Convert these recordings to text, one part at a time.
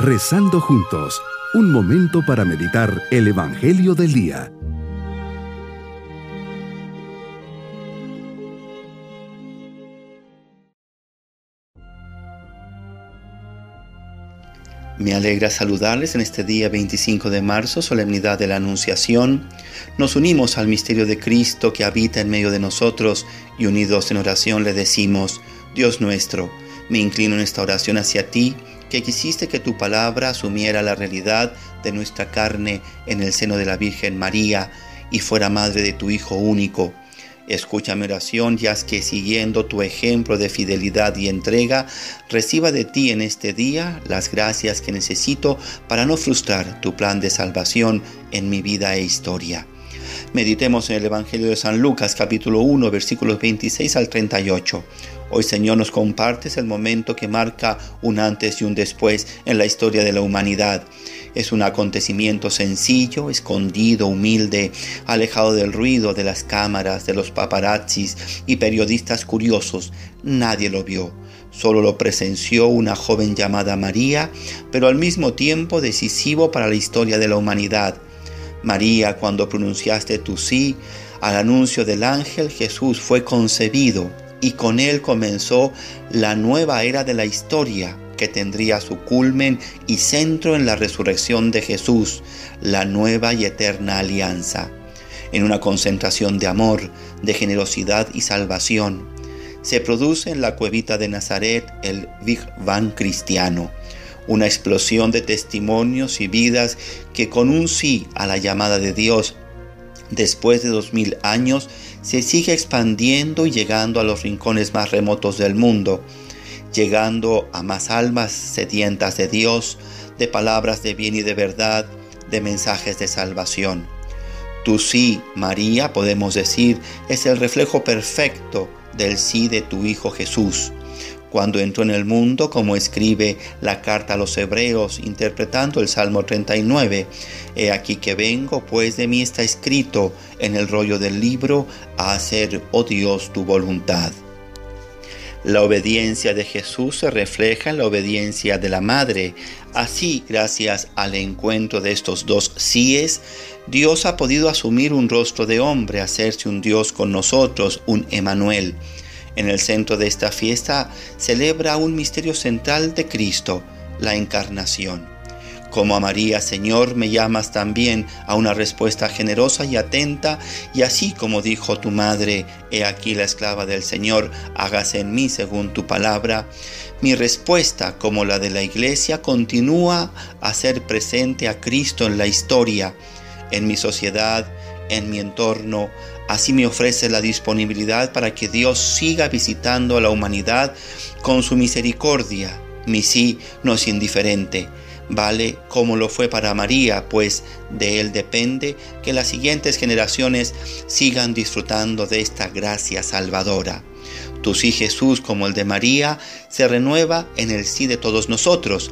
Rezando juntos, un momento para meditar el Evangelio del Día. Me alegra saludarles en este día 25 de marzo, solemnidad de la Anunciación. Nos unimos al misterio de Cristo que habita en medio de nosotros y unidos en oración le decimos, Dios nuestro, me inclino en esta oración hacia ti que quisiste que tu palabra asumiera la realidad de nuestra carne en el seno de la Virgen María y fuera madre de tu Hijo único. Escucha mi oración, ya que siguiendo tu ejemplo de fidelidad y entrega, reciba de ti en este día las gracias que necesito para no frustrar tu plan de salvación en mi vida e historia. Meditemos en el Evangelio de San Lucas capítulo 1 versículos 26 al 38. Hoy Señor nos compartes el momento que marca un antes y un después en la historia de la humanidad. Es un acontecimiento sencillo, escondido, humilde, alejado del ruido de las cámaras, de los paparazzis y periodistas curiosos. Nadie lo vio. Solo lo presenció una joven llamada María, pero al mismo tiempo decisivo para la historia de la humanidad. María, cuando pronunciaste tu sí al anuncio del ángel, Jesús fue concebido y con él comenzó la nueva era de la historia que tendría su culmen y centro en la resurrección de Jesús, la nueva y eterna alianza, en una concentración de amor, de generosidad y salvación. Se produce en la cuevita de Nazaret el Big Bang cristiano, una explosión de testimonios y vidas que con un sí a la llamada de Dios después de dos mil años, se sigue expandiendo y llegando a los rincones más remotos del mundo, llegando a más almas sedientas de Dios, de palabras de bien y de verdad, de mensajes de salvación. Tu sí, María, podemos decir, es el reflejo perfecto del sí de tu Hijo Jesús cuando entró en el mundo, como escribe la carta a los hebreos interpretando el Salmo 39. He aquí que vengo, pues de mí está escrito en el rollo del libro, a hacer, oh Dios, tu voluntad. La obediencia de Jesús se refleja en la obediencia de la Madre. Así, gracias al encuentro de estos dos síes, Dios ha podido asumir un rostro de hombre, hacerse un Dios con nosotros, un Emanuel. En el centro de esta fiesta celebra un misterio central de Cristo, la encarnación. Como a María, Señor, me llamas también a una respuesta generosa y atenta, y así como dijo tu madre, he aquí la esclava del Señor, hágase en mí según tu palabra, mi respuesta, como la de la Iglesia, continúa a ser presente a Cristo en la historia, en mi sociedad, en mi entorno, Así me ofrece la disponibilidad para que Dios siga visitando a la humanidad con su misericordia. Mi sí no es indiferente, vale como lo fue para María, pues de él depende que las siguientes generaciones sigan disfrutando de esta gracia salvadora. Tu sí Jesús, como el de María, se renueva en el sí de todos nosotros,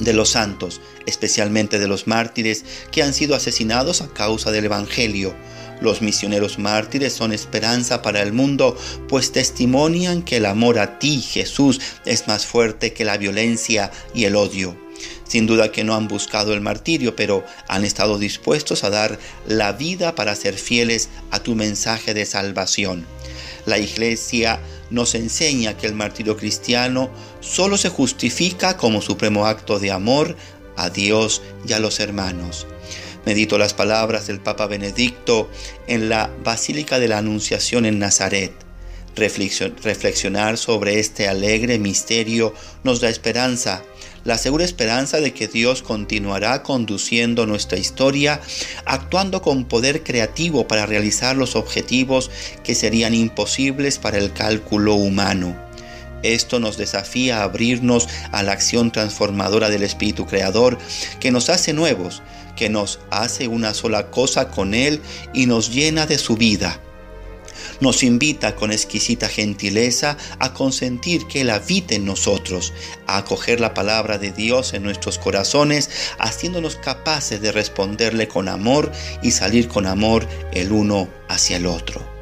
de los santos, especialmente de los mártires que han sido asesinados a causa del Evangelio los misioneros mártires son esperanza para el mundo, pues testimonian que el amor a ti, Jesús, es más fuerte que la violencia y el odio. Sin duda que no han buscado el martirio, pero han estado dispuestos a dar la vida para ser fieles a tu mensaje de salvación. La iglesia nos enseña que el martirio cristiano solo se justifica como supremo acto de amor a Dios y a los hermanos. Medito las palabras del Papa Benedicto en la Basílica de la Anunciación en Nazaret. Reflexionar sobre este alegre misterio nos da esperanza, la segura esperanza de que Dios continuará conduciendo nuestra historia, actuando con poder creativo para realizar los objetivos que serían imposibles para el cálculo humano. Esto nos desafía a abrirnos a la acción transformadora del Espíritu Creador que nos hace nuevos, que nos hace una sola cosa con Él y nos llena de su vida. Nos invita con exquisita gentileza a consentir que Él habite en nosotros, a acoger la palabra de Dios en nuestros corazones, haciéndonos capaces de responderle con amor y salir con amor el uno hacia el otro.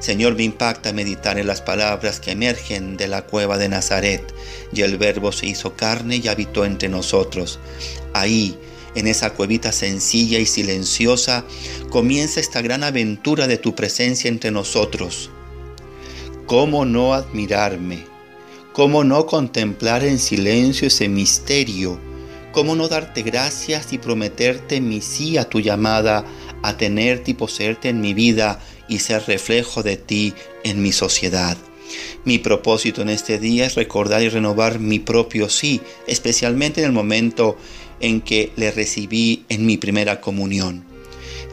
Señor, me impacta meditar en las palabras que emergen de la cueva de Nazaret, y el Verbo se hizo carne y habitó entre nosotros. Ahí, en esa cuevita sencilla y silenciosa, comienza esta gran aventura de tu presencia entre nosotros. ¿Cómo no admirarme? ¿Cómo no contemplar en silencio ese misterio? ¿Cómo no darte gracias y prometerte mi sí a tu llamada a tenerte y poseerte en mi vida y ser reflejo de ti en mi sociedad? Mi propósito en este día es recordar y renovar mi propio sí, especialmente en el momento en que le recibí en mi primera comunión.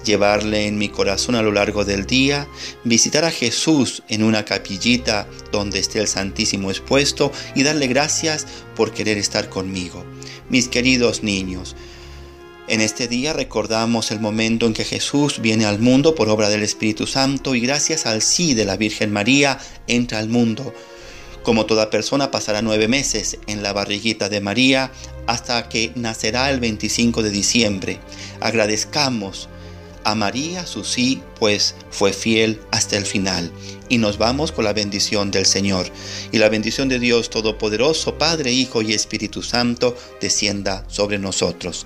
Llevarle en mi corazón a lo largo del día, visitar a Jesús en una capillita donde esté el Santísimo expuesto y darle gracias por querer estar conmigo. Mis queridos niños, en este día recordamos el momento en que Jesús viene al mundo por obra del Espíritu Santo y gracias al sí de la Virgen María entra al mundo. Como toda persona pasará nueve meses en la barriguita de María hasta que nacerá el 25 de diciembre. Agradezcamos a María su sí, pues fue fiel hasta el final. Y nos vamos con la bendición del Señor. Y la bendición de Dios Todopoderoso, Padre, Hijo y Espíritu Santo, descienda sobre nosotros.